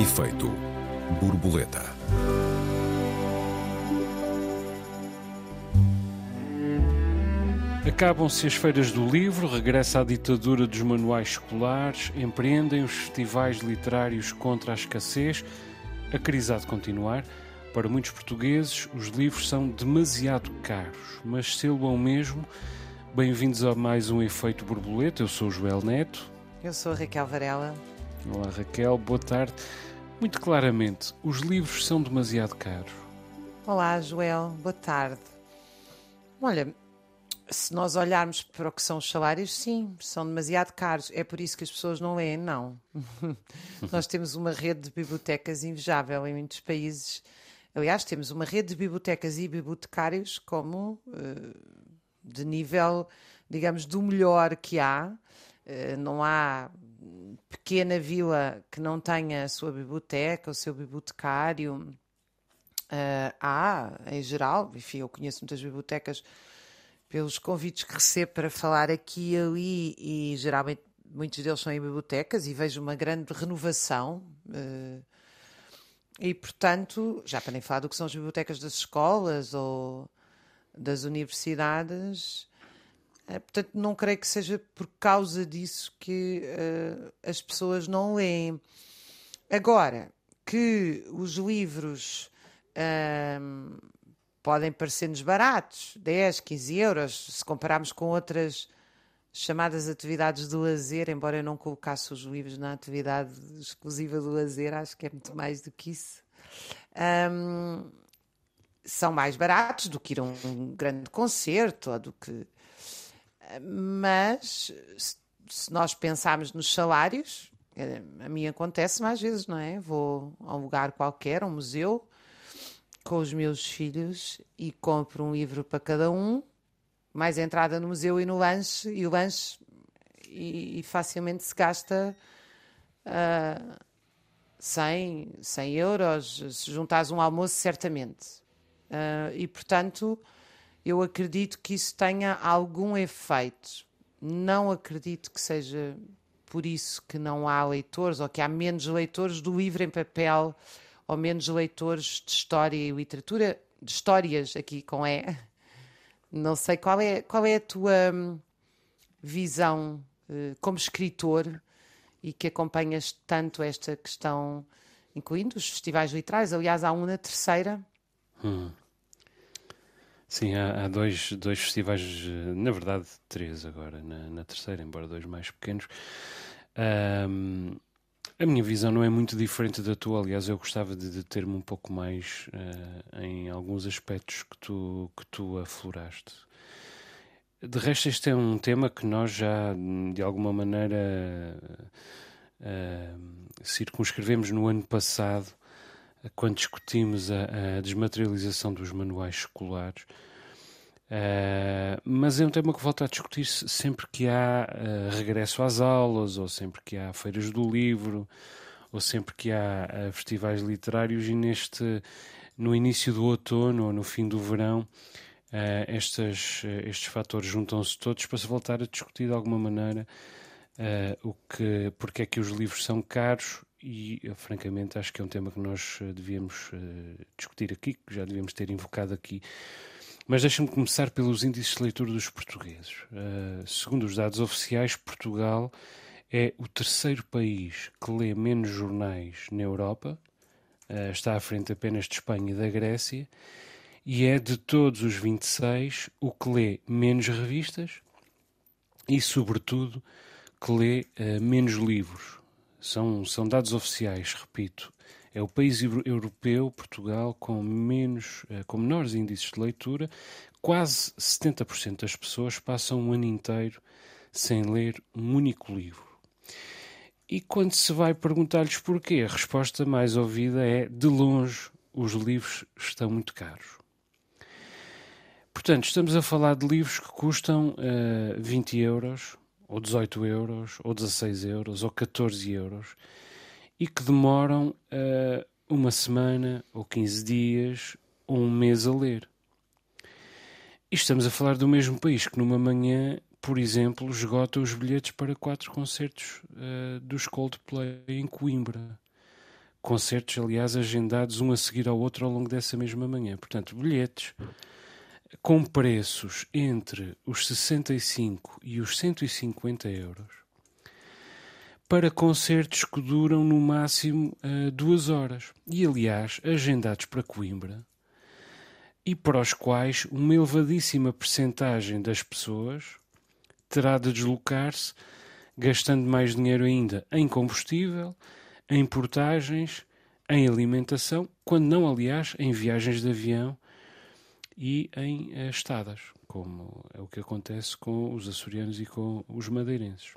Efeito borboleta. Acabam-se as feiras do livro, regressa a ditadura dos manuais escolares, empreendem os festivais literários contra a escassez. A crise há de continuar. Para muitos portugueses, os livros são demasiado caros, mas selo mesmo. Bem-vindos a mais um Efeito Borboleta. Eu sou o Joel Neto. Eu sou a Raquel Varela. Olá, Raquel. Boa tarde. Muito claramente, os livros são demasiado caros. Olá, Joel. Boa tarde. Olha, se nós olharmos para o que são os salários, sim, são demasiado caros. É por isso que as pessoas não leem, não. nós temos uma rede de bibliotecas invejável em muitos países. Aliás, temos uma rede de bibliotecas e bibliotecários como uh, de nível, digamos, do melhor que há. Uh, não há pequena vila que não tenha a sua biblioteca, o seu bibliotecário. Uh, há, em geral, enfim, eu conheço muitas bibliotecas pelos convites que recebo para falar aqui e ali, e geralmente muitos deles são em bibliotecas, e vejo uma grande renovação. Uh, e, portanto, já para nem falar do que são as bibliotecas das escolas ou das universidades, portanto, não creio que seja por causa disso que uh, as pessoas não leem. Agora, que os livros uh, podem parecer-nos baratos, 10, 15 euros, se compararmos com outras chamadas atividades do lazer, embora eu não colocasse os livros na atividade exclusiva do lazer, acho que é muito mais do que isso. Um, são mais baratos do que ir a um grande concerto ou do que mas se nós pensarmos nos salários, a mim acontece mais vezes, não é? Vou a um lugar qualquer, a um museu, com os meus filhos e compro um livro para cada um, mais entrada no museu e no lanche, e o lanche e, e facilmente se gasta uh, 100, 100 euros, se juntares um almoço, certamente. Uh, e portanto eu acredito que isso tenha algum efeito. Não acredito que seja por isso que não há leitores ou que há menos leitores do livro em papel ou menos leitores de história e literatura, de histórias aqui com E. Não sei qual é, qual é a tua hum, visão uh, como escritor e que acompanhas tanto esta questão, incluindo os festivais literários. Aliás, há um na terceira. Hum. Sim, há, há, dois, dois festivais, eh, na verdade três agora, na, na terceira, embora dois mais pequenos. Um, a minha visão não é muito diferente da tua, aliás, eu gostava de, de ter-me um pouco mais uh, em alguns aspectos que tu, que tu afloraste. De resto, este é um tema que nós já, de alguma maneira, uh, circunscrevemos no ano passado quando discutimos a, a desmaterialização dos manuais escolares. Uh, mas é um tema que volta a discutir -se sempre que há uh, regresso às aulas, ou sempre que há feiras do livro, ou sempre que há uh, festivais literários, e neste, no início do outono ou no fim do verão, estes, estes fatores juntam-se todos para se voltar a discutir de alguma maneira o que, porque é que os livros são caros e, eu, francamente, acho que é um tema que nós eh, devíamos uh, discutir aqui, que já devíamos ter invocado aqui. Mas deixa-me começar pelos índices de leitura dos portugueses. Uh, segundo os dados oficiais, Portugal é o terceiro país que lê menos jornais na Europa, uh, está à frente apenas de Espanha e da Grécia, e é de todos os 26 o que lê menos revistas e, sobretudo, que lê menos livros. São, são dados oficiais, repito. É o país europeu, Portugal, com, menos, eh, com menores índices de leitura. Quase 70% das pessoas passam um ano inteiro sem ler um único livro. E quando se vai perguntar-lhes porquê, a resposta mais ouvida é: de longe, os livros estão muito caros. Portanto, estamos a falar de livros que custam uh, eh, 20 euros, ou 18 euros, ou 16 euros, ou 14 euros, e que demoram uh, uma semana, ou 15 dias, ou um mês a ler. E estamos a falar do mesmo país que numa manhã, por exemplo, esgota os bilhetes para quatro concertos uh, dos Coldplay em Coimbra. concertos, aliás, agendados um a seguir ao outro ao longo dessa mesma manhã. Portanto, bilhetes com preços entre os 65 e os 150 euros para concertos que duram no máximo uh, duas horas. E, aliás, agendados para Coimbra e para os quais uma elevadíssima percentagem das pessoas terá de deslocar-se, gastando mais dinheiro ainda em combustível, em portagens, em alimentação, quando não, aliás, em viagens de avião e em uh, estadas, como é o que acontece com os açorianos e com os madeirenses.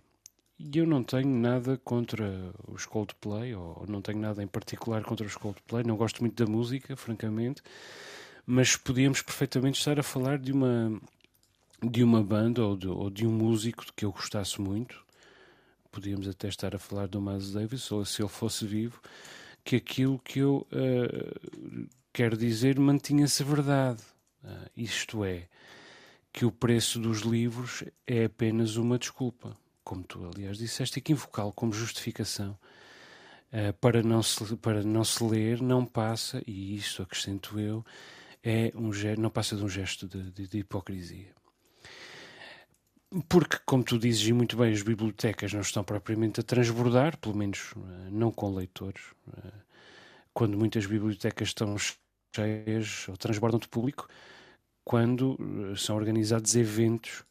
E eu não tenho nada contra os Coldplay, ou não tenho nada em particular contra os Coldplay, não gosto muito da música, francamente, mas podíamos perfeitamente estar a falar de uma, de uma banda ou de, ou de um músico que eu gostasse muito, podíamos até estar a falar do Miles Davis, ou se ele fosse vivo, que aquilo que eu uh, quero dizer mantinha-se verdade. Uh, isto é, que o preço dos livros é apenas uma desculpa, como tu, aliás, disseste, equivocá-lo como justificação uh, para, não se, para não se ler, não passa, e isto acrescento eu, é um, não passa de um gesto de, de, de hipocrisia. Porque, como tu dizes e muito bem, as bibliotecas não estão propriamente a transbordar, pelo menos eh, não com leitores. Quando muitas bibliotecas estão cheias ou transbordam de público, quando eh, são organizados eventos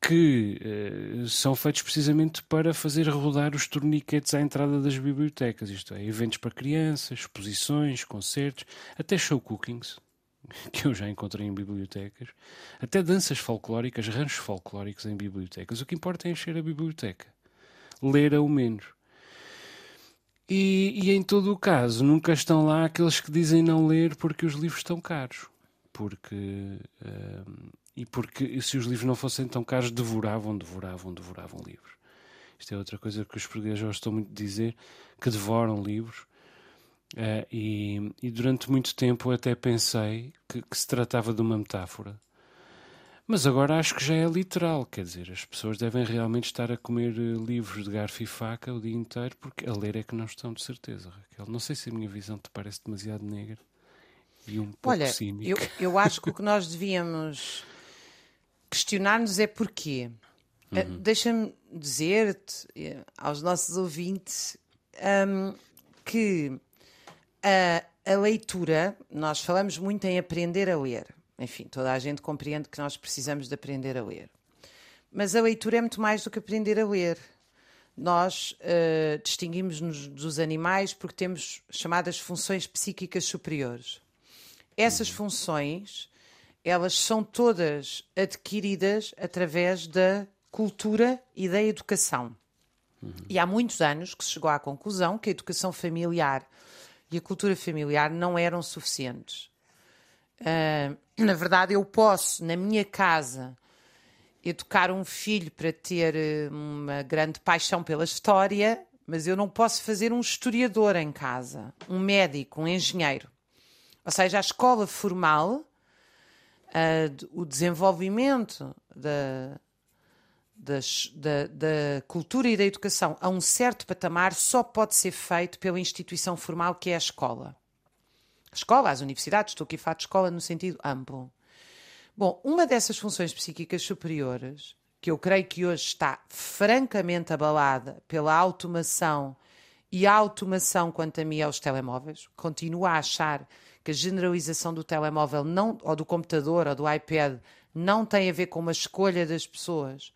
que são feitos precisamente para fazer rodar os torniquetes à entrada das bibliotecas, isto é, eventos para crianças, exposições, concertos, até show cookings. que eu já encontrei em bibliotecas, até danças folclóricas, ranchos folclóricos em bibliotecas. O que importa é encher a biblioteca, ler ao menos. E, e, em todo o caso, nunca estão lá aqueles que dizem não ler porque os livros estão caros. Porque, uh, e porque se os livros não fossem tão caros, devoravam, devoravam, devoravam livros. Isto é outra coisa que os portugueses gostam muito de dizer, que devoram livros. Uh, e, e, durante muito tempo até pensei que, que, se tratava de uma metáfora. Mas agora acho que já é literal, quer dizer, as pessoas devem realmente estar a comer eh, livros de garfo e faca o dia inteiro, porque a ler é que não estão de certeza, Raquel. Não sei se a minha visão te parece demasiado negra e um pouco Olha, cínica. Eu, eu acho que o que nós devíamos questionar-nos é porquê. Eh, uhum. Uh, Deixa-me dizer-te aos nossos ouvintes um, que a, a leitura, nós falamos muito em aprender a ler. Enfim, toda a gente compreende que nós precisamos de aprender a ler. Mas a leitura é muito mais do que aprender a ler. Nós uh, distinguimos-nos dos animais porque temos chamadas funções psíquicas superiores. Essas uhum. funções, elas são todas adquiridas através da cultura e da educação. Uhum. E há muitos anos que se chegou à conclusão que a educação familiar e a cultura familiar não eram suficientes. Uh, na verdade, eu posso, na minha casa, educar um filho para ter eh, uma grande paixão pela história, mas eu não posso fazer um historiador em casa, um médico, um engenheiro. Ou seja, a escola formal, uh, o desenvolvimento da, das, da, da, cultura e da educação a um certo patamar só pode ser feito pela instituição formal que é a escola. Escola, as universidades, estou aqui a falar de escola no sentido amplo. Bom, uma dessas funções psíquicas superiores, que eu creio que hoje está francamente abalada pela automação e a automação, quanto a mim, aos telemóveis, continuo a achar que a generalização do telemóvel não, ou do computador ou do iPad não tem a ver com uma escolha das pessoas,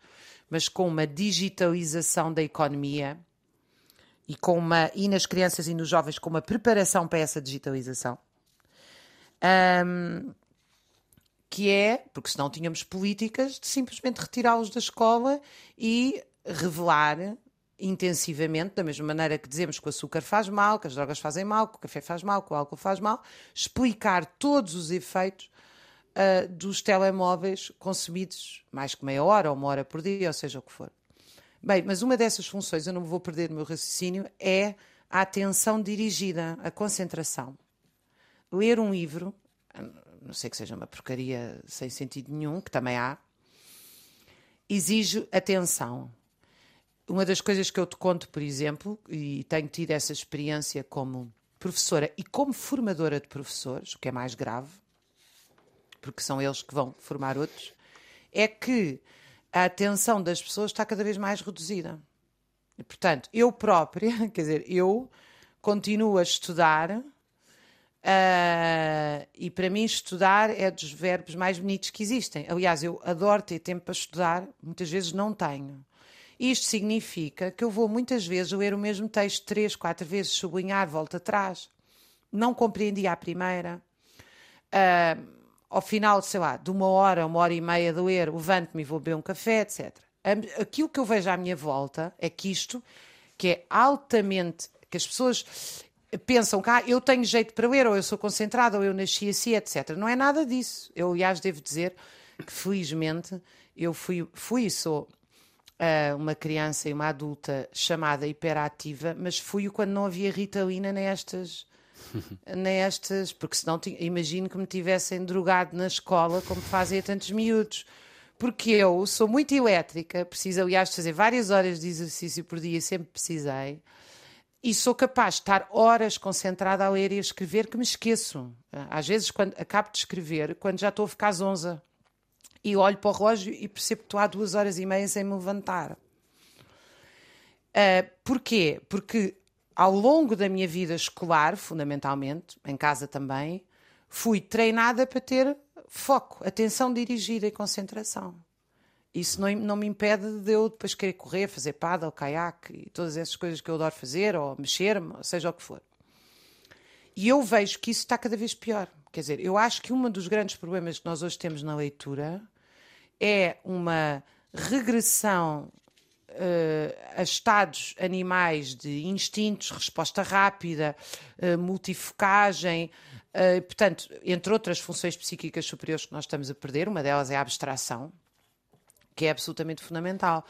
mas com uma digitalização da economia e com uma e nas crianças e nos jovens com uma preparação para essa digitalização. Um, que é, porque senão tínhamos políticas de simplesmente retirá-los da escola e revelar intensivamente, da mesma maneira que dizemos que o açúcar faz mal, que as drogas fazem mal, que o café faz mal, que o álcool faz mal, explicar todos os efeitos uh, dos telemóveis consumidos mais que meia hora ou uma hora por dia, ou seja o que for. Bem, mas uma dessas funções, eu não vou perder o meu raciocínio, é a atenção dirigida, a concentração. Ler um livro, não sei que seja uma porcaria sem sentido nenhum, que também há, exige atenção. uma das coisas que eu te conto, por exemplo, e tenho tido essa experiência como professora e como formadora de professores, o que é mais grave, porque são eles que vão formar outros, é que a atenção das pessoas está cada vez mais reduzida. Portanto, eu própria, quer dizer, eu continuo a estudar uh, e para mim estudar é dos verbos mais bonitos que existem. Aliás, eu adoro ter tempo para estudar, muitas vezes não tenho. Isto significa que eu vou muitas vezes ler o mesmo texto três, quatro vezes, sublinhar, volta atrás. Não compreendi à primeira. Uh, ao final, sei lá, de uma hora, uma hora e meia de ler, levanto-me e vou beber um café, etc. Aquilo que eu vejo à minha volta é que isto, que é altamente, que as pessoas pensam que ah, eu tenho jeito para ler, ou eu sou concentrada, ou eu nasci assim, etc. Não é nada disso. Eu, aliás, devo dizer que, felizmente, eu fui, fui e sou uh, uma criança e uma adulta chamada hiperativa, mas fui quando não havia ritalina nestas. nestas, porque senão imagino que me tivessem drogado na escola como fazem a tantos miúdos. Porque eu sou muito elétrica, preciso, aliás, de fazer várias horas de exercício por dia, sempre precisei, e sou capaz de estar horas concentrada a ler e a escrever que me esqueço. Às vezes, quando acabo de escrever, quando já estou a ficar zonza e olho para o relógio e percebo que estou há duas horas e meia sem me levantar. Uh, porquê? Porque ao longo da minha vida escolar, fundamentalmente, em casa também, fui treinada para ter foco, atenção dirigida e concentração. Isso não, não me impede de eu depois querer correr, fazer paddle, caiaque e todas essas coisas que eu adoro fazer, ou mexer-me, seja o que for. E eu vejo que isso está cada vez pior. Quer dizer, eu acho que um dos grandes problemas que nós hoje temos na leitura é uma regressão uh, a estados animais de instintos, resposta rápida, uh, multifocagem, uh, portanto, entre outras funções psíquicas superiores que nós estamos a perder, uma delas é a abstração, que é absolutamente fundamental.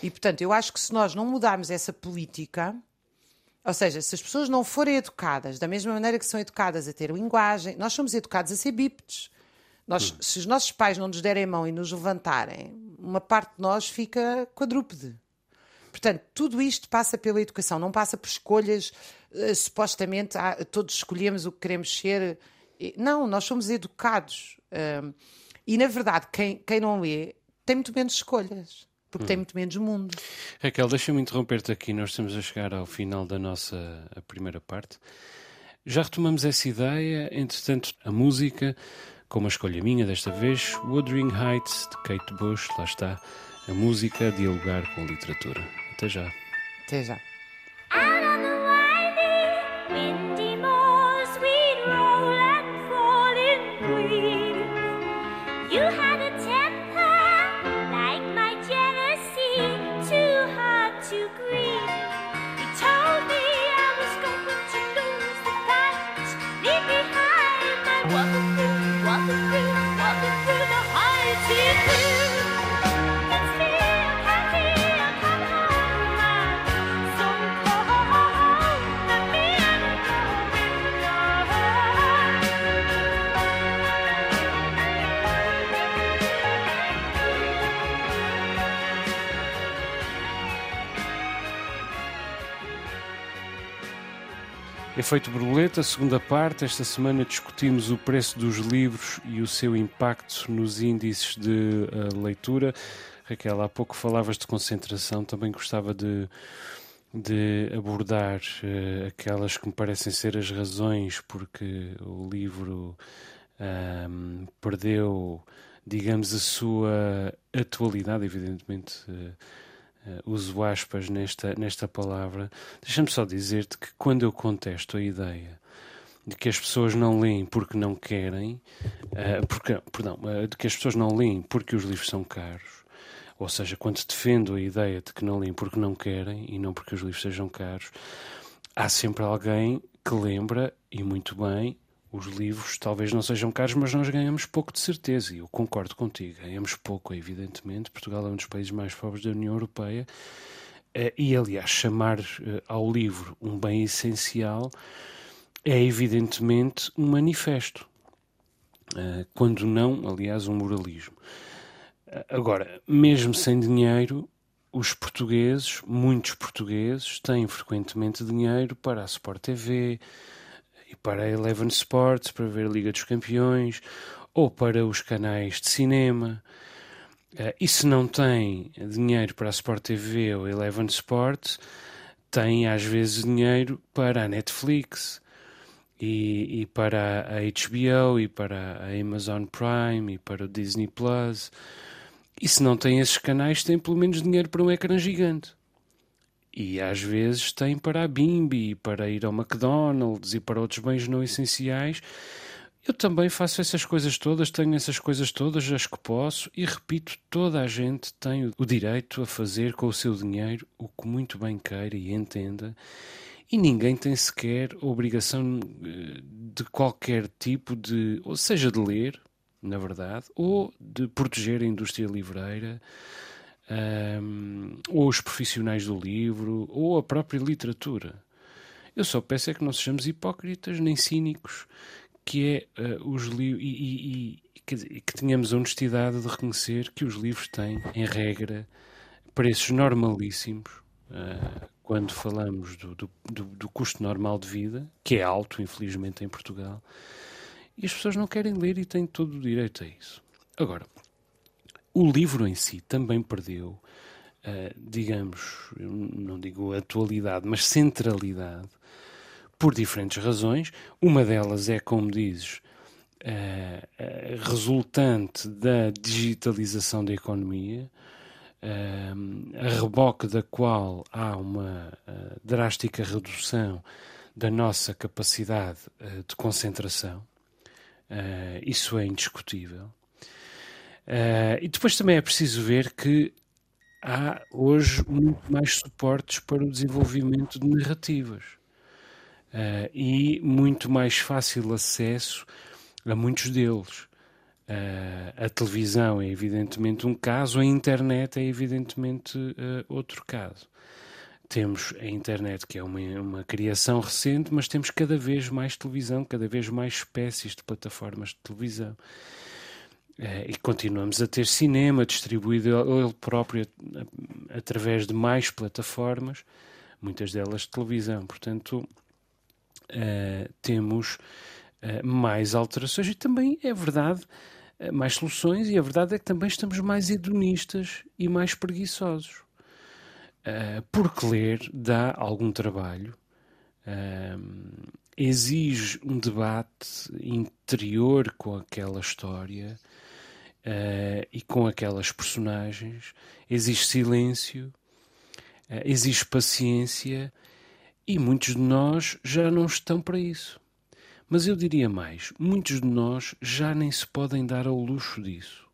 E, portanto, eu acho que se nós não mudarmos essa política, ou seja, se as pessoas não forem educadas da mesma maneira que são educadas a ter linguagem, nós somos educados a ser bípedes. Nós, hum. Se os nossos pais não nos derem a mão e nos levantarem, uma parte de nós fica quadrúpede. Portanto, tudo isto passa pela educação, não passa por escolhas, uh, supostamente ah, todos escolhemos o que queremos ser. Não, nós somos educados. Uh, e, na verdade, quem, quem não lê tem muito menos escolhas porque hum. tem muito menos mundo. Raquel, deixa-me interromper-te aqui, nós estamos a chegar ao final da nossa primeira parte. Já retomamos essa ideia, entretanto, a música, com uma escolha minha desta vez, Wuthering Heights, de Kate Bush, lá está, a música a dialogar com a literatura. Até já. Até já. Thank you. Efeito borboleta, segunda parte. Esta semana discutimos o preço dos livros e o seu impacto nos índices de uh, leitura. Raquel, há pouco falavas de concentração, também gostava de, de abordar uh, aquelas que me parecem ser as razões porque o livro um, perdeu, digamos, a sua atualidade, evidentemente. Uh, Uh, uso aspas nesta, nesta palavra, deixa-me só dizer-te que quando eu contesto a ideia de que as pessoas não leem porque não querem, uh, porque, perdão, uh, de que as pessoas não leem porque os livros são caros, ou seja, quando defendo a ideia de que não leem porque não querem e não porque os livros sejam caros, há sempre alguém que lembra, e muito bem, os livros talvez não sejam caros, mas nós ganhamos pouco de certeza, e eu concordo contigo, ganhamos pouco, evidentemente. Portugal é um dos países mais pobres da União Europeia, eh, e aliás, chamar eh, ao livro um bem essencial é evidentemente um manifesto, eh, quando não, aliás, um moralismo. Agora, mesmo sem dinheiro, os portugueses, muitos portugueses, têm frequentemente dinheiro para a Sport TV e para a Eleven Sports, para ver a Liga dos Campeões, ou para os canais de cinema. Uh, e se não tem dinheiro para a Sport TV ou Eleven Sports, tem às vezes dinheiro para a Netflix e, e, para a HBO e para a Amazon Prime e para o Disney Plus. E se não tem esses canais, tem pelo menos dinheiro para um ecrã gigante. E às vezes tem para a Bimbi, para ir ao McDonald's e para outros bens não essenciais. Eu também faço essas coisas todas, tenho essas coisas todas, as que posso, e repito, toda a gente tem o direito a fazer com o seu dinheiro o que muito bem queira e entenda, e ninguém tem sequer obrigação eh, de qualquer tipo de, ou seja, de ler, na verdade, ou de proteger a indústria livreira, um, ou os profissionais do livro, ou a própria literatura. Eu só peço é que não sejamos hipócritas nem cínicos, que é uh, os livros e, e, e que, que tenhamos a honestidade de reconhecer que os livros têm, em regra, preços normalíssimos. Uh, quando falamos do, do, do, do custo normal de vida, que é alto, infelizmente, em Portugal, e as pessoas não querem ler e têm todo o direito a isso. Agora, o livro em si também perdeu, uh, digamos, não digo atualidade, mas centralidade, por diferentes razões. Uma delas é, como dizes, uh, uh, resultante da digitalização da economia, a reboque da qual há uma drástica redução da nossa capacidade de concentração Uh, isso é indiscutível. Uh, e depois também é preciso ver que há hoje muito mais suportes para o desenvolvimento de narrativas uh, e muito mais fácil acesso a muitos deles. a televisão é evidentemente um caso, a internet é evidentemente outro caso temos a internet, que é uma, uma criação recente, mas temos cada vez mais televisão, cada vez mais espécies de plataformas de televisão. Uh, e continuamos a ter cinema distribuído ele próprio através de mais plataformas, muitas delas de televisão. Portanto, uh, temos uh, mais alterações e também é verdade, mais soluções, e a verdade é que também estamos mais hedonistas e mais preguiçosos. Porque ler dá algum trabalho, exige um debate interior com aquela história uh, e com aquelas personagens, exige silêncio, exige paciência e muitos de nós já não estão para isso. Mas eu diria mais: muitos de nós já nem se podem dar ao luxo disso.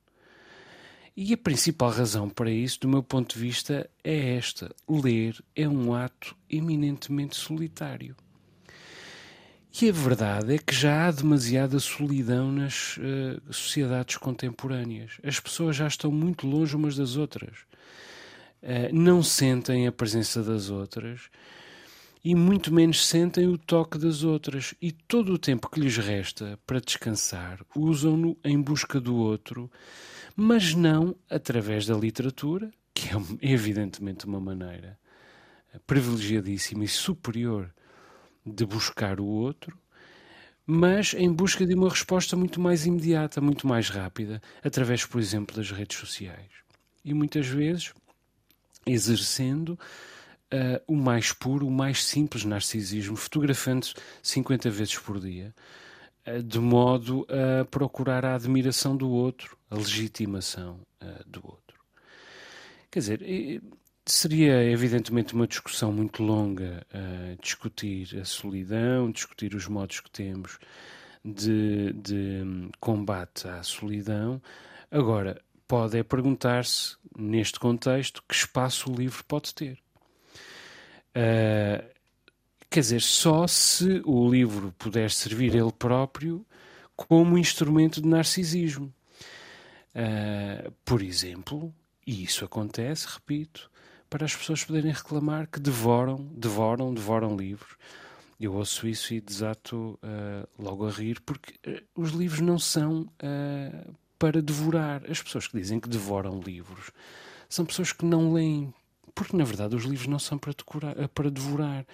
E a principal razão para isso, do meu ponto de vista, é esta: ler é um ato eminentemente solitário. E a verdade é que já há demasiada solidão nas uh, sociedades contemporâneas. As pessoas já estão muito longe umas das outras. Uh, não sentem a presença das outras e muito menos sentem o toque das outras. E todo o tempo que lhes resta para descansar usam-no em busca do outro mas não através da literatura, que é evidentemente uma maneira privilegiadíssima e superior de buscar o outro, mas em busca de uma resposta muito mais imediata, muito mais rápida, através, por exemplo, das redes sociais. E muitas vezes exercendo uh, o mais puro, o mais simples narcisismo, fotografando-se 50 vezes por dia, uh, de modo a procurar a admiração do outro, a legitimação uh, do outro. Quer dizer, seria evidentemente uma discussão muito longa uh, discutir a solidão, discutir os modos que temos de, de combate à solidão. Agora, pode é perguntar-se, neste contexto, que espaço o livro pode ter. Uh, quer dizer, só se o livro puder servir ele próprio como instrumento de narcisismo. Uh, por exemplo, e isso acontece, repito, para as pessoas poderem reclamar que devoram, devoram, devoram livros. Eu ouço isso e desato uh, logo a rir, porque uh, os livros não são para devorar. As pessoas que dizem que devoram livros são pessoas que não leem porque, na verdade, os livros não são para, decorar, para devorar.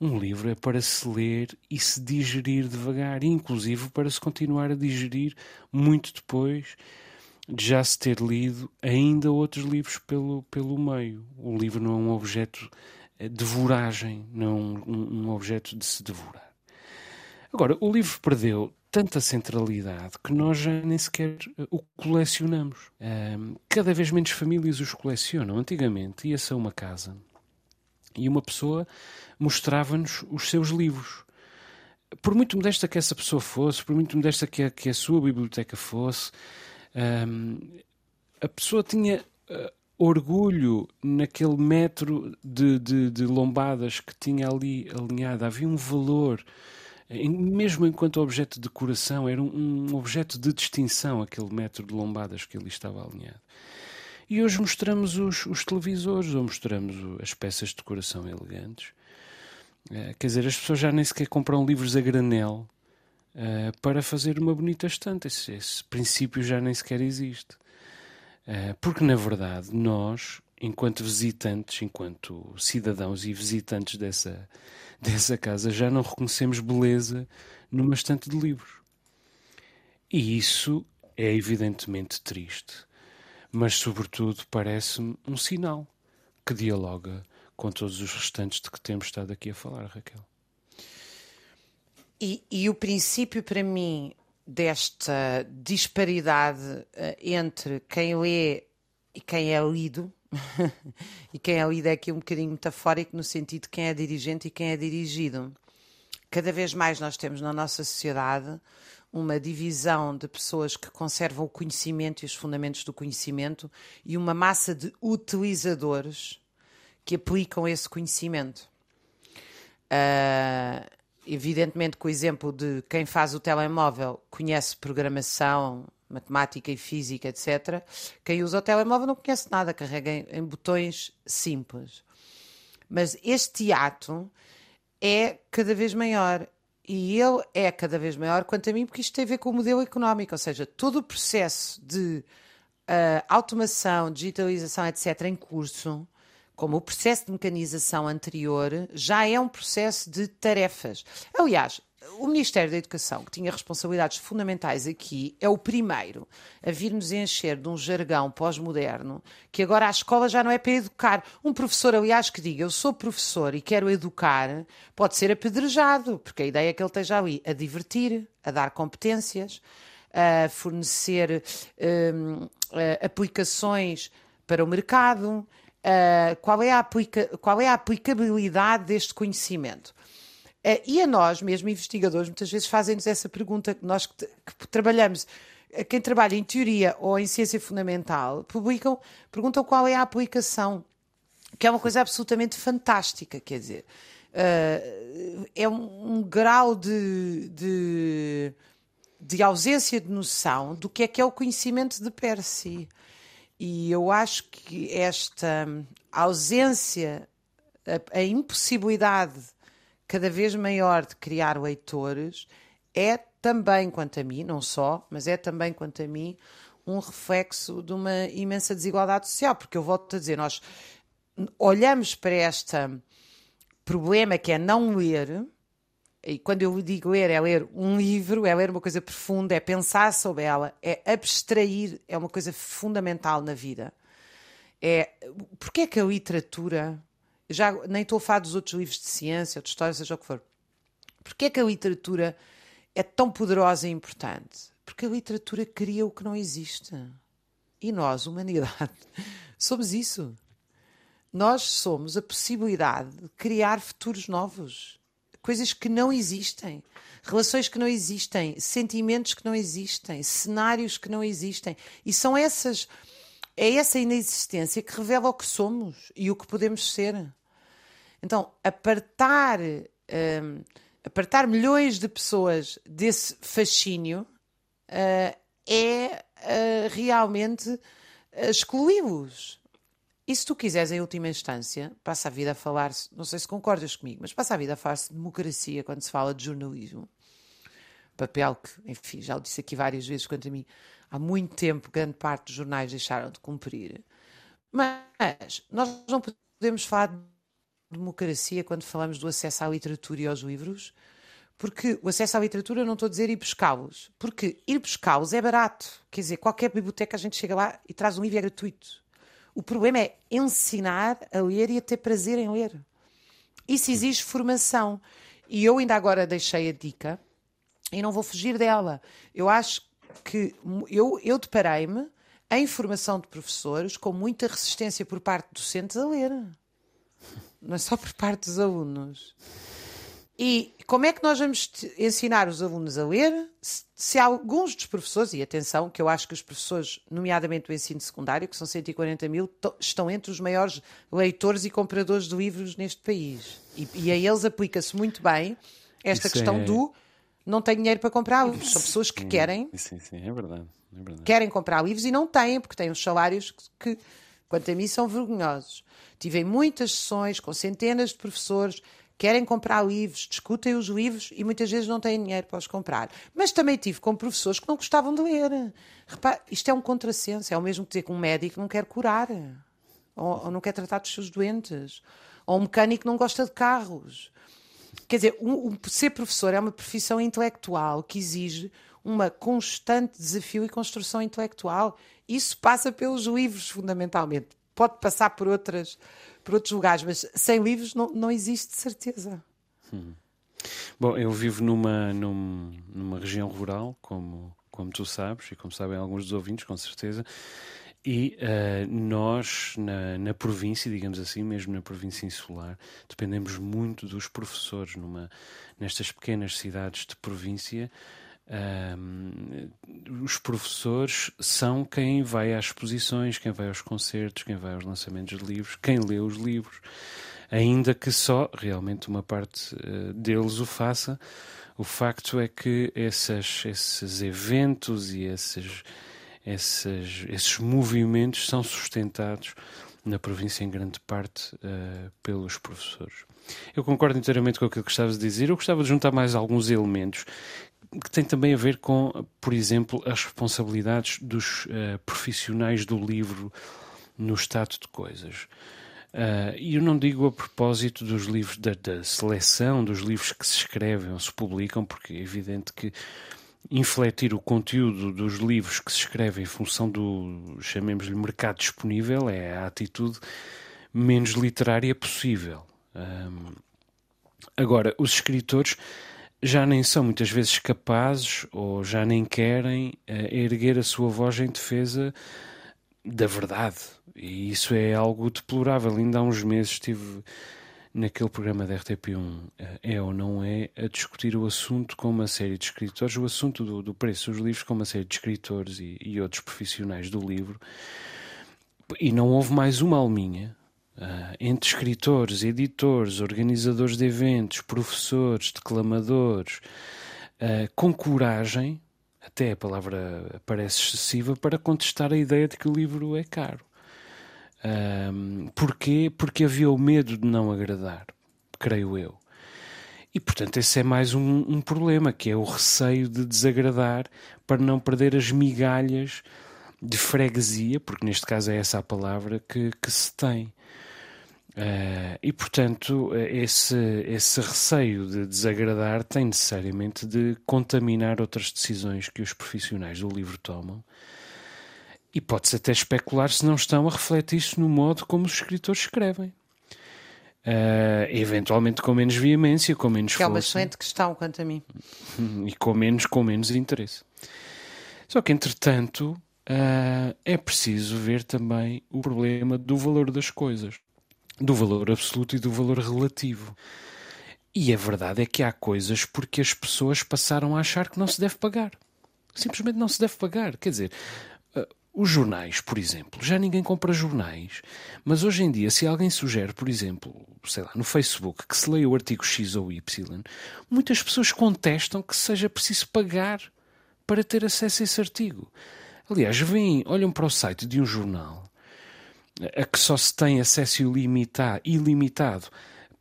Um livro é para se ler e se digerir devagar, inclusive para se continuar a digerir muito depois de já se ter lido ainda outros livros pelo, pelo meio. O livro não é um objeto eh, de voragem, não é um, um objeto de se devorar. Agora, o livro perdeu tanta centralidade que nós já nem sequer eh, o colecionamos. Um, cada vez menos famílias os colecionam. Antigamente ia-se a uma casa e uma pessoa mostrava-nos os seus livros. Por muito modesta que essa pessoa fosse, por muito modesta que a, que a sua biblioteca fosse, um, a pessoa tinha uh, orgulho naquele metro de, de, de, lombadas que tinha ali alinhado. Havia um valor, mesmo enquanto objeto de decoração, era um, um objeto de distinção aquele metro de lombadas que ali estava alinhado. E hoje mostramos os, os televisores ou mostramos as peças de decoração elegantes. Uh, quer dizer, as pessoas já nem sequer compram livros a granel uh, para fazer uma bonita estante. Esse, esse, princípio já nem sequer existe. Uh, porque, na verdade, nós, enquanto visitantes, enquanto cidadãos e visitantes dessa, dessa casa, já não reconhecemos beleza numa estante de livros. E isso é evidentemente triste mas sobretudo parece-me um sinal que dialoga com todos os restantes de que temos estado aqui a falar, Raquel. E, e o princípio para mim desta disparidade uh, entre quem lê e quem é lido, e quem é lido é aqui um bocadinho metafórico no sentido de quem é dirigente e quem é dirigido. Cada vez mais nós temos na nossa sociedade uma divisão de pessoas que conservam o conhecimento e os fundamentos do conhecimento e uma massa de utilizadores que aplicam esse conhecimento. Uh, evidentemente que o exemplo de quem faz o telemóvel conhece programação, matemática e física, etc. Quem usa o telemóvel não conhece nada, carrega em, em botões simples. Mas este ato é cada vez maior e ele é cada vez maior quanto a mim, porque isto tem a ver com o modelo económico, ou seja, todo o processo de uh, automação, digitalização, etc., em curso, como o processo de mecanização anterior, já é um processo de tarefas. Aliás, o Ministério da Educação, que tinha responsabilidades fundamentais aqui, é o primeiro a vir-nos encher de um jargão pós-moderno que agora a escola já não é para educar. Um professor, aliás, que diga eu sou professor e quero educar, pode ser apedrejado, porque a ideia é que ele esteja ali a divertir, a dar competências, a fornecer um, aplicações para o mercado. Uh, qual, é a aplica qual é a aplicabilidade deste conhecimento? Uh, e a nós, mesmo investigadores, muitas vezes fazem-nos essa pergunta, que nós que, que trabalhamos, eh, quem trabalha em teoria ou em ciência fundamental, publicam, perguntam qual é a aplicação, que é uma coisa absolutamente fantástica, quer dizer, uh, é um, um grau de, de, de, ausência de noção do que é que é o conhecimento de per si. E eu acho que esta ausência, a, a impossibilidade cada vez maior de criar leitores é também, quanto a mim, não só, mas é também, quanto a mim, um reflexo de uma imensa desigualdade social, porque eu volto a dizer, nós olhamos para este problema que é não ler, e quando eu digo ler, é ler um livro, é ler uma coisa profunda, é pensar sobre ela, é abstrair, é uma coisa fundamental na vida. É, porque é que a literatura já nem estou a falar dos outros livros de ciência, de história, seja o que for. Porquê é que a literatura é tão poderosa e importante? Porque a literatura cria o que não existe. E nós, humanidade, somos isso. Nós somos a possibilidade de criar futuros novos, coisas que não existem, relações que não existem, sentimentos que não existem, cenários que não existem. E são essas é essa inexistência que revela o que somos e o que podemos ser. Então, apartar, um, apartar milhões de pessoas desse fascínio uh, é uh, realmente uh, excluí-los. E se tu quiseres, em última instância, passa a vida a falar-se, não sei se concordas comigo, mas passa a vida a falar-se de democracia quando se fala de jornalismo. Papel que, enfim, já o disse aqui várias vezes quanto a mim, há muito tempo grande parte dos jornais deixaram de cumprir. Mas nós não podemos falar de democracia quando falamos do acesso à literatura e aos livros, porque o acesso à literatura não estou a dizer ir buscá-los, porque ir buscá-los é barato. Quer dizer, qualquer biblioteca a gente chega lá e traz um livro é gratuito. O problema é ensinar a ler e a ter prazer em ler. Isso exige formação. E eu ainda agora deixei a dica e não vou fugir dela. Eu acho que eu, eu deparei-me em formação de professores com muita resistência por parte de docentes a ler. Não é só por parte dos alunos. E como é que nós vamos ensinar os alunos a ler se, se alguns dos professores, e atenção, que eu acho que os professores, nomeadamente do ensino secundário, que são 140 mil, estão entre os maiores leitores e compradores de livros neste país. E, e a eles aplica-se muito bem esta Isso questão é... do não tenho dinheiro para comprar livros. São pessoas que querem. Sim, sim, é verdade, é verdade. Querem comprar livros e não têm, porque têm os salários que, que, quanto a mim, são vergonhosos. Tive muitas sessões com centenas de professores querem comprar livros, discutem os livros e muitas vezes não têm dinheiro para os comprar. Mas também tive com professores que não gostavam de ler. Repare, isto é um contrassenso. É o mesmo que dizer que um médico não quer curar, ou, ou não quer tratar dos seus doentes, ou um mecânico não gosta de carros. Quer dizer, um, um, ser professor é uma profissão intelectual que exige uma constante desafio e construção intelectual. Isso passa pelos livros, fundamentalmente. Pode passar por outras por outros lugares, mas sem livros não, não existe certeza. Hum. Bom, eu vivo numa, numa, numa região rural, como, como tu sabes, e como sabem alguns dos ouvintes, com certeza, e uh, nós, na, na província, digamos assim, mesmo na província insular, dependemos muito dos professores numa, nestas pequenas cidades de província. Um, os professores são quem vai às exposições, quem vai aos concertos, quem vai aos lançamentos de livros, quem lê os livros, ainda que só realmente uma parte uh, deles o faça. O facto é que esses, esses eventos e esses, esses, esses movimentos são sustentados na província em grande parte uh, pelos professores. Eu concordo inteiramente com aquilo que estavas a dizer. Eu gostava de juntar mais alguns elementos que tem também a ver com, por exemplo, as responsabilidades dos uh, profissionais do livro no estado de coisas. Uh, e eu não digo a propósito dos livros, da, da, seleção dos livros que se escrevem ou se publicam, porque é evidente que infletir o conteúdo dos livros que se escrevem em função do, chamemos-lhe, mercado disponível é a atitude menos literária possível. Um, agora, os escritores já nem são muitas vezes capazes ou já nem querem uh, erguer a sua voz em defesa da verdade. E isso é algo deplorável. Ainda há uns meses estive naquele programa da RTP1, uh, eh, é ou não é, a discutir o assunto com uma série de escritores, o assunto do, do preço dos livros com uma série de escritores e, e outros profissionais do livro. E não houve mais uma alminha entre escritores, editores, organizadores de eventos, professores, declamadores, uh, com coragem, até a palavra parece excessiva, para contestar a ideia de que o livro é caro. Uh, porquê? Porque havia o medo de não agradar, creio eu. E, portanto, esse é mais um, um problema, que é o receio de desagradar para não perder as migalhas de freguesia, porque neste caso é essa a palavra que, que se tem. Uh, e, portanto, esse, esse receio de desagradar tem necessariamente de contaminar outras decisões que os profissionais do livro tomam. E pode-se até especular se não estão a refletir isso no modo como os escritores escrevem. Uh, eventualmente com menos veemência, com menos que força. É uma excelente questão, quanto a mim. E com menos, com menos interesse. Só que, entretanto, uh, é preciso ver também o problema do valor das coisas do valor absoluto e do valor relativo. E a verdade é que há coisas porque as pessoas passaram a achar que não se deve pagar. Simplesmente não se deve pagar. Quer dizer, uh, os jornais, por exemplo, já ninguém compra jornais, mas hoje em dia, se alguém sugere, por exemplo, sei lá, no Facebook, que se leia o artigo X ou Y, muitas pessoas contestam que seja preciso pagar para ter acesso a esse artigo. Aliás, vêm, olham para o site de um jornal a que só se tem acesso ilimitado, ilimitado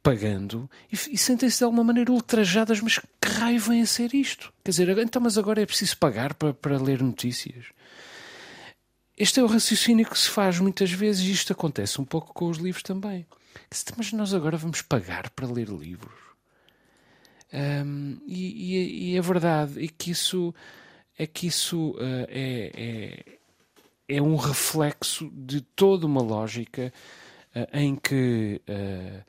pagando e, e sentem-se de alguma maneira ultrajadas, mas que raio vem a ser isto? Quer dizer, então, mas agora é preciso pagar para, para ler notícias? este é o raciocínio que se faz muitas vezes e isto acontece um pouco com os livros também. Mas nós agora vamos pagar para ler livros. Um, e, e, e, a verdade é que isso é que isso uh, é, é, é, um reflexo de toda uma lógica uh, em que uh,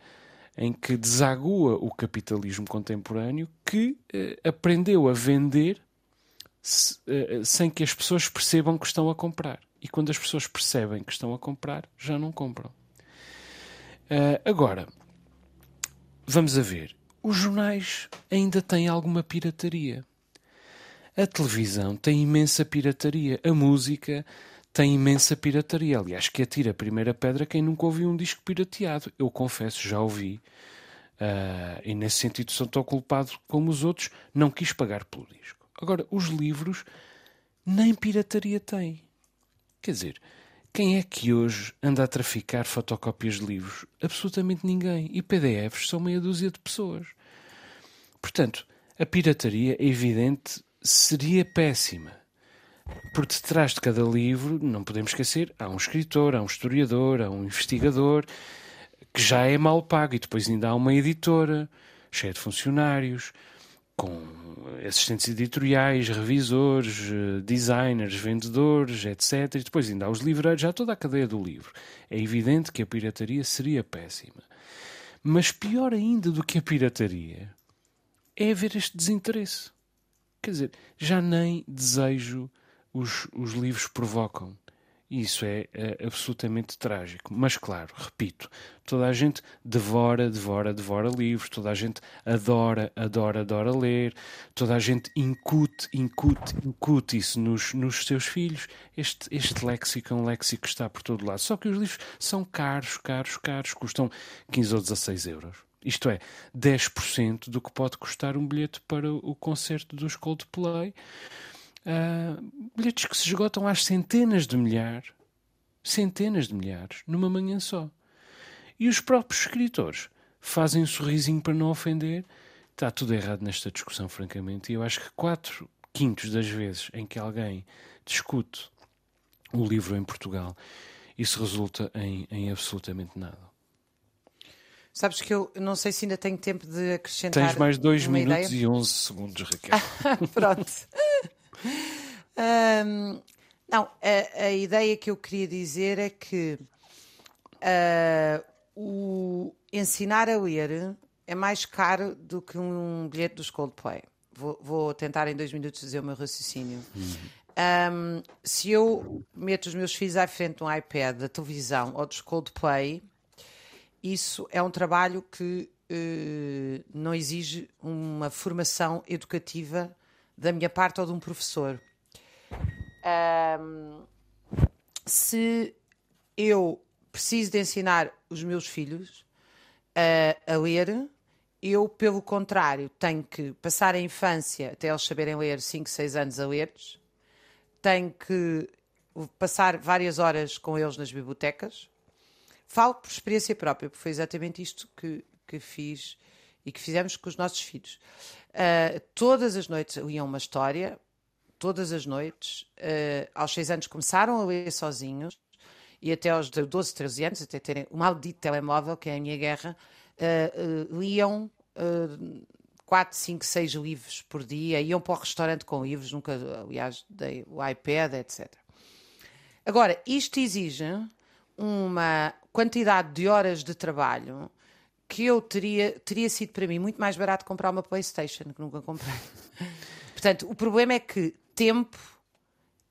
em que desagua o capitalismo contemporâneo que aprendeu a vender sem que as pessoas percebam que estão a comprar. E quando as pessoas percebem que estão a comprar, já não compram. agora, vamos a ver. Os jornais ainda têm alguma pirataria. A televisão tem imensa pirataria. A música tem imensa pirataria. Aliás, que atira a primeira pedra quem nunca ouviu um disco pirateado. Eu confesso, já ouvi. Uh, e nesse sentido sou tão culpado como os outros. Não quis pagar pelo disco. Agora, os livros nem pirataria têm. Quer dizer, quem é que hoje anda a traficar fotocópias de livros? Absolutamente ninguém. E PDFs são meia dúzia de pessoas. Portanto, a pirataria é evidente seria péssima. Por detrás de cada livro, não podemos esquecer, há um escritor, há um historiador, há um investigador, que já é mal pago, e depois ainda há uma editora cheia de funcionários, com assistentes editoriais, revisores, designers, vendedores, etc. E depois ainda há os livreiros, já toda a cadeia do livro. É evidente que a pirataria seria péssima. Mas pior ainda do que a pirataria é haver este desinteresse. Quer dizer, já nem desejo os, os livros provocam. Isso é, é, absolutamente trágico. Mas, claro, repito, toda a gente devora, devora, devora livros, toda a gente adora, adora, adora ler, toda a gente incute, incute, incute isso nos, nos seus filhos. Este, este léxico é um léxico que está por todo lado. Só que os livros são caros, caros, caros, custam 15 ou 16 euros. Isto é, 10% do que pode custar um bilhete para o concerto dos Coldplay. Uh, bilhetes que se esgotam às centenas de milhares, centenas de milhares, numa manhã só. E os próprios escritores fazem um sorrisinho para não ofender. Está tudo errado nesta discussão, francamente. E eu acho que quatro quintos das vezes em que alguém discute o livro em Portugal, isso resulta em, em absolutamente nada. Sabes que eu não sei se ainda tenho tempo de acrescentar. Tens mais 2 minutos ideia? e 11 segundos, Raquel. Pronto. Um, não, a, a, ideia que eu queria dizer é que uh, o ensinar a ler é mais caro do que um bilhete dos Coldplay. Vou, vou tentar em dois minutos dizer o meu raciocínio. Um, se eu meto os meus filhos à frente de um iPad, da televisão ou dos Coldplay, isso é um trabalho que uh, não exige uma formação educativa da minha parte ou de um professor. Um, se eu preciso de ensinar os meus filhos a, a ler, eu, pelo contrário, tenho que passar a infância até eles saberem ler 5, 6 anos a ler, tenho que passar várias horas com eles nas bibliotecas, Falo por experiência própria, porque foi exatamente isto que, que fiz e que fizemos com os nossos filhos. Uh, todas as noites liam uma história, todas as noites. Uh, aos seis anos começaram a ler sozinhos e até aos 12, 13 anos, até terem o maldito telemóvel, que é a minha guerra, uh, liam uh, 4, 5, 6 livros por dia, iam para o restaurante com livros, nunca, aliás, dei o iPad, etc. Agora, isto exige uma quantidade de horas de trabalho que eu teria, teria sido para mim muito mais barato comprar uma Playstation, que nunca comprei. Portanto, o problema é que tempo,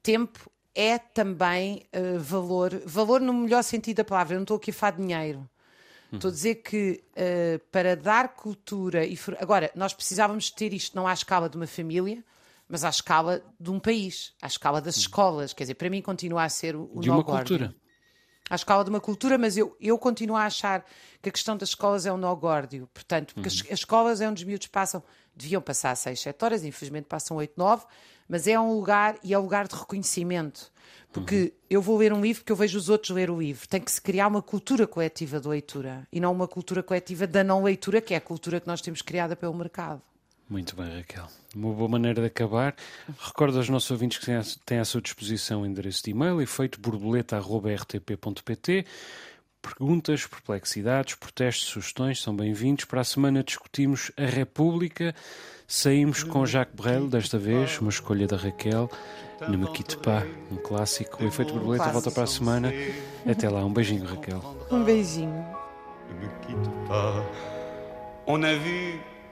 tempo é também uh, valor, valor no melhor sentido da palavra. Eu não estou aqui a falar de dinheiro. Uhum. Estou a dizer que uh, para dar cultura e agora nós precisávamos ter isto não à escala de uma família, mas à escala de um país, à escala das uhum. escolas. Quer dizer, para mim continua a ser o, o de uma cultura à escala de uma cultura, mas eu, eu continuo a achar que a questão das escolas é um nó górdio. Portanto, porque uhum. as, as, escolas é onde os miúdos passam, deviam passar 6, 7 horas, infelizmente passam 8, 9, mas é um lugar e é um lugar de reconhecimento. Porque uhum. eu vou ler um livro porque eu vejo os outros ler o livro. Tem que se criar uma cultura coletiva de leitura e não uma cultura coletiva da não leitura, que é a cultura que nós temos criada pelo mercado. Muito bem, Raquel. Uma boa maneira de acabar. Recordo aos nossos ouvintes que têm à sua disposição o endereço de e-mail efeito borboleta.rtp.pt. Perguntas, perplexidades, protestos, sugestões são bem-vindos. Para a semana discutimos a República. Saímos com Jacques Brel, desta vez, uma escolha da Raquel. Ne me quitte pas, um clássico. O efeito borboleta volta para a semana. Até lá, um beijinho, Raquel. Um beijinho. Ne me quitte pas. On a vu